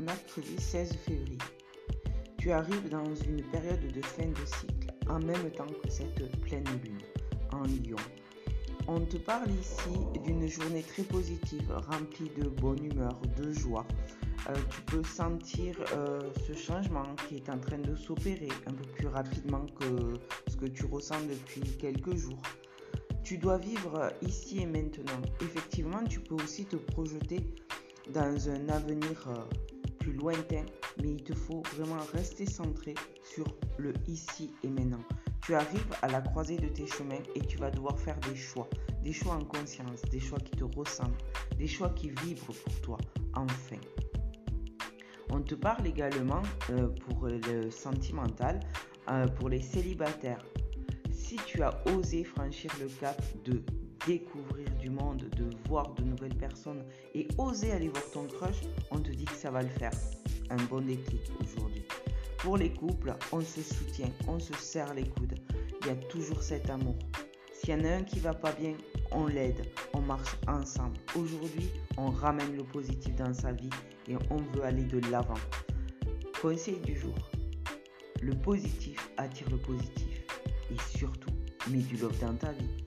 mercredi 16 février. Tu arrives dans une période de fin de cycle, en même temps que cette pleine lune, en Lyon. On te parle ici d'une journée très positive, remplie de bonne humeur, de joie. Euh, tu peux sentir euh, ce changement qui est en train de s'opérer un peu plus rapidement que ce que tu ressens depuis quelques jours. Tu dois vivre ici et maintenant. Effectivement, tu peux aussi te projeter dans un avenir euh, lointain, mais il te faut vraiment rester centré sur le ici et maintenant. Tu arrives à la croisée de tes chemins et tu vas devoir faire des choix, des choix en conscience, des choix qui te ressemblent, des choix qui vibrent pour toi, enfin. On te parle également euh, pour le sentimental, euh, pour les célibataires. Si tu as osé franchir le cap de découvrir du monde, de voir de nouvelles personnes et oser aller voir ton crush, on te dit que ça va le faire. Un bon déclic aujourd'hui. Pour les couples, on se soutient, on se serre les coudes. Il y a toujours cet amour. S'il y en a un qui va pas bien, on l'aide, on marche ensemble. Aujourd'hui, on ramène le positif dans sa vie et on veut aller de l'avant. Conseil du jour. Le positif attire le positif. Et surtout, mets du love dans ta vie.